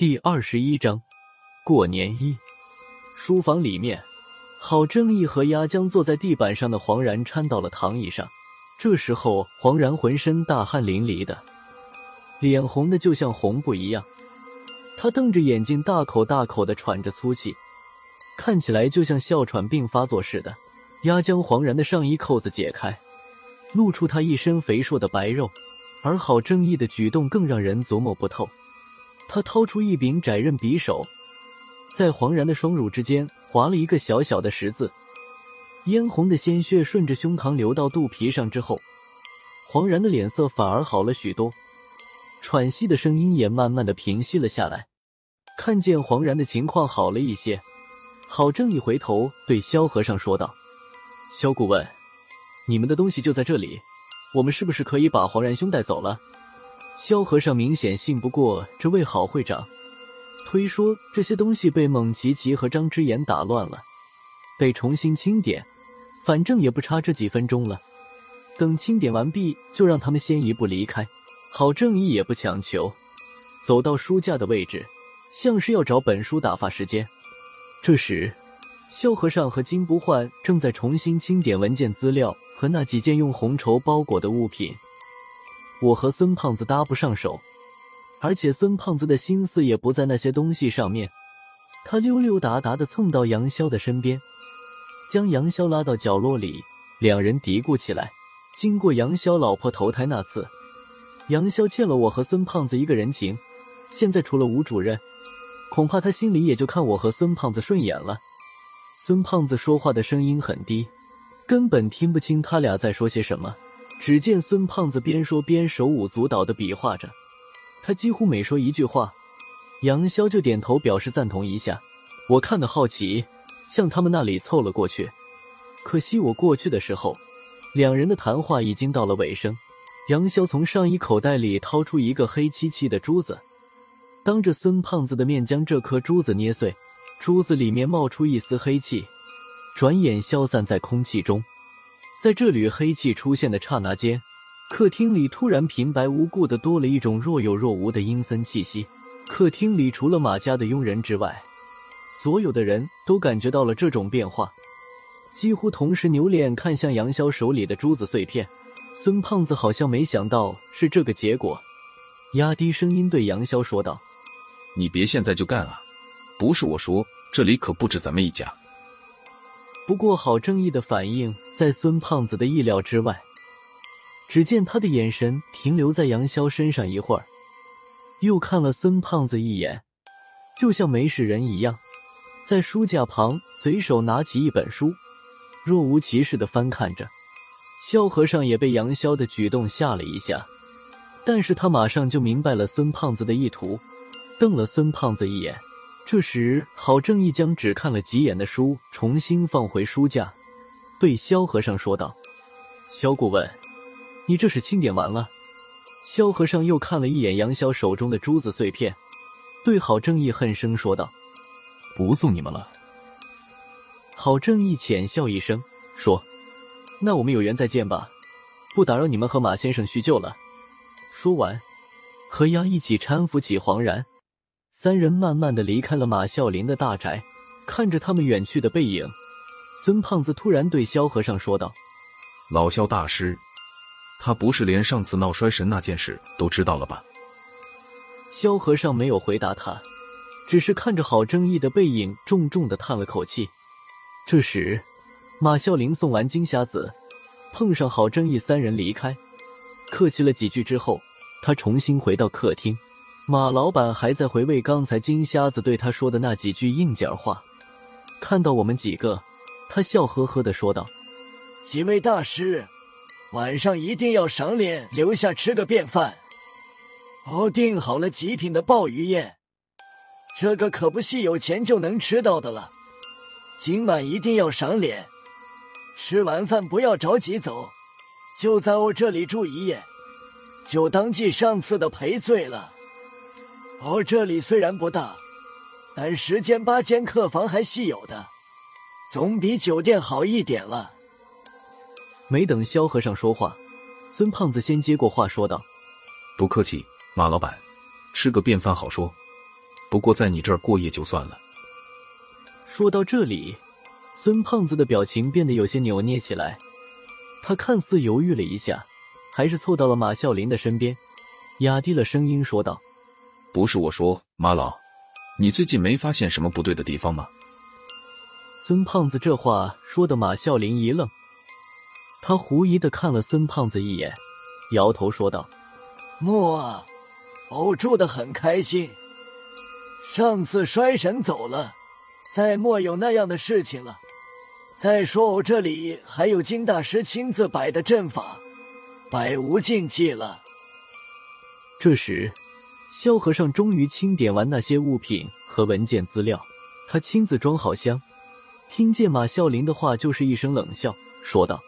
第二十一章过年一。书房里面，郝正义和压江坐在地板上的黄然搀到了躺椅上。这时候，黄然浑身大汗淋漓的，脸红的就像红布一样。他瞪着眼睛，大口大口的喘着粗气，看起来就像哮喘病发作似的。压江黄然的上衣扣子解开，露出他一身肥硕的白肉，而郝正义的举动更让人琢磨不透。他掏出一柄窄刃匕首，在黄然的双乳之间划了一个小小的十字，嫣红的鲜血顺着胸膛流到肚皮上之后，黄然的脸色反而好了许多，喘息的声音也慢慢的平息了下来。看见黄然的情况好了一些，郝正义回头对萧和尚说道：“萧顾问，你们的东西就在这里，我们是不是可以把黄然兄带走了？”萧和尚明显信不过这位郝会长，推说这些东西被蒙奇奇和张之言打乱了，得重新清点。反正也不差这几分钟了，等清点完毕，就让他们先一步离开。郝正义也不强求，走到书架的位置，像是要找本书打发时间。这时，萧和尚和金不换正在重新清点文件资料和那几件用红绸包裹的物品。我和孙胖子搭不上手，而且孙胖子的心思也不在那些东西上面。他溜溜达达的蹭到杨潇的身边，将杨潇拉到角落里，两人嘀咕起来。经过杨潇老婆投胎那次，杨潇欠了我和孙胖子一个人情，现在除了吴主任，恐怕他心里也就看我和孙胖子顺眼了。孙胖子说话的声音很低，根本听不清他俩在说些什么。只见孙胖子边说边手舞足蹈的比划着，他几乎每说一句话，杨潇就点头表示赞同一下。我看的好奇，向他们那里凑了过去。可惜我过去的时候，两人的谈话已经到了尾声。杨潇从上衣口袋里掏出一个黑漆漆的珠子，当着孙胖子的面将这颗珠子捏碎，珠子里面冒出一丝黑气，转眼消散在空气中。在这缕黑气出现的刹那间，客厅里突然平白无故的多了一种若有若无的阴森气息。客厅里除了马家的佣人之外，所有的人都感觉到了这种变化，几乎同时扭脸看向杨潇手里的珠子碎片。孙胖子好像没想到是这个结果，压低声音对杨潇说道：“你别现在就干啊！不是我说，这里可不止咱们一家。”不过，郝正义的反应在孙胖子的意料之外。只见他的眼神停留在杨潇身上一会儿，又看了孙胖子一眼，就像没事人一样，在书架旁随手拿起一本书，若无其事的翻看着。萧和尚也被杨潇的举动吓了一下，但是他马上就明白了孙胖子的意图，瞪了孙胖子一眼。这时，郝正义将只看了几眼的书重新放回书架，对萧和尚说道：“萧顾问，你这是清点完了？”萧和尚又看了一眼杨潇手中的珠子碎片，对郝正义恨声说道：“不送你们了。”郝正义浅笑一声说：“那我们有缘再见吧，不打扰你们和马先生叙旧了。”说完，和丫一起搀扶起黄然。三人慢慢的离开了马啸林的大宅，看着他们远去的背影，孙胖子突然对萧和尚说道：“老萧大师，他不是连上次闹衰神那件事都知道了吧？”萧和尚没有回答他，只是看着郝正义的背影，重重的叹了口气。这时，马啸林送完金匣子，碰上郝正义三人离开，客气了几句之后，他重新回到客厅。马老板还在回味刚才金瞎子对他说的那几句硬件话，看到我们几个，他笑呵呵的说道：“几位大师，晚上一定要赏脸，留下吃个便饭。我订好了极品的鲍鱼宴，这个可不是有钱就能吃到的了。今晚一定要赏脸，吃完饭不要着急走，就在我这里住一夜，就当记上次的赔罪了。”哦，这里虽然不大，但十间八间客房还稀有的，总比酒店好一点了。没等萧和尚说话，孙胖子先接过话说道：“不客气，马老板，吃个便饭好说。不过在你这儿过夜就算了。说到这里，孙胖子的表情变得有些扭捏起来。他看似犹豫了一下，还是凑到了马啸林的身边，压低了声音说道：“不是我说，马老，你最近没发现什么不对的地方吗？”孙胖子这话说的，马啸林一愣，他狐疑的看了孙胖子一眼，摇头说道：“莫，偶住的很开心。上次衰神走了，再莫有那样的事情了。再说我这里还有金大师亲自摆的阵法，百无禁忌了。”这时，萧和尚终于清点完那些物品和文件资料，他亲自装好箱。听见马啸林的话，就是一声冷笑，说道：“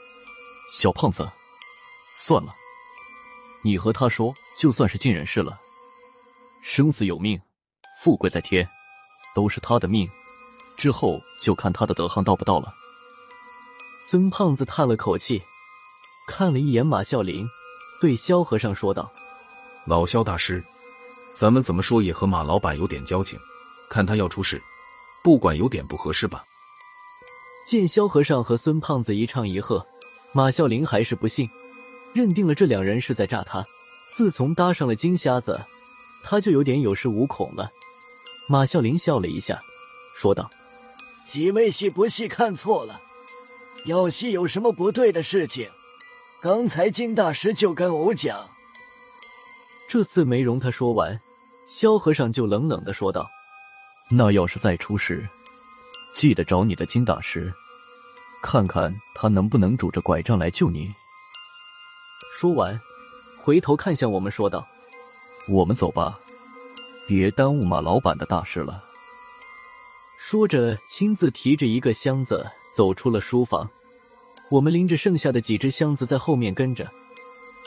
小胖子，算了，你和他说，就算是尽人事了。生死有命，富贵在天，都是他的命，之后就看他的德行到不到了。”孙胖子叹了口气，看了一眼马啸林，对萧和尚说道：“老萧大师，咱们怎么说也和马老板有点交情，看他要出事，不管有点不合适吧。”见萧和尚和孙胖子一唱一和，马啸林还是不信，认定了这两人是在诈他。自从搭上了金瞎子，他就有点有恃无恐了。马啸林笑了一下，说道：“几位戏不戏看错了？要戏有什么不对的事情，刚才金大师就跟偶讲。”这次没容他说完，萧和尚就冷冷的说道：“那要是再出事……”记得找你的金大师，看看他能不能拄着拐杖来救你。说完，回头看向我们说道：“我们走吧，别耽误马老板的大事了。”说着，亲自提着一个箱子走出了书房。我们拎着剩下的几只箱子在后面跟着。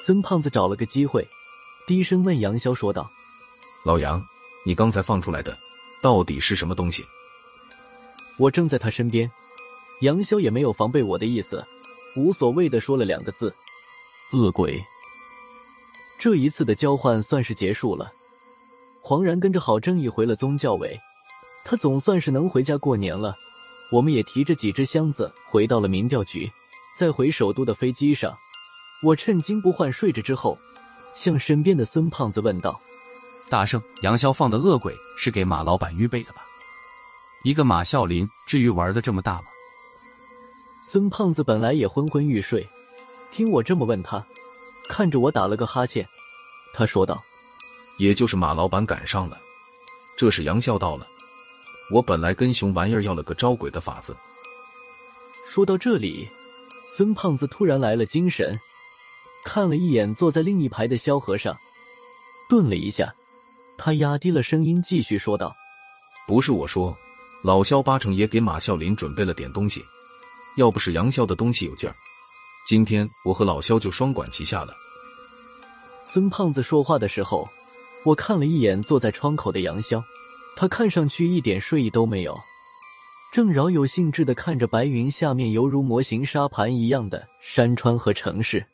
孙胖子找了个机会，低声问杨潇说道：“老杨，你刚才放出来的，到底是什么东西？”我正在他身边，杨潇也没有防备我的意思，无所谓的说了两个字：“恶鬼。”这一次的交换算是结束了。黄然跟着郝正义回了宗教委，他总算是能回家过年了。我们也提着几只箱子回到了民调局。在回首都的飞机上，我趁金不换睡着之后，向身边的孙胖子问道：“大圣，杨潇放的恶鬼是给马老板预备的吧？”一个马啸林，至于玩的这么大吗？孙胖子本来也昏昏欲睡，听我这么问他，看着我打了个哈欠，他说道：“也就是马老板赶上了，这是杨啸到了。我本来跟熊玩意儿要了个招鬼的法子。”说到这里，孙胖子突然来了精神，看了一眼坐在另一排的萧和尚，顿了一下，他压低了声音继续说道：“不是我说。”老萧八成也给马啸林准备了点东西，要不是杨潇的东西有劲儿，今天我和老萧就双管齐下了。孙胖子说话的时候，我看了一眼坐在窗口的杨潇，他看上去一点睡意都没有，正饶有兴致的看着白云下面犹如模型沙盘一样的山川和城市。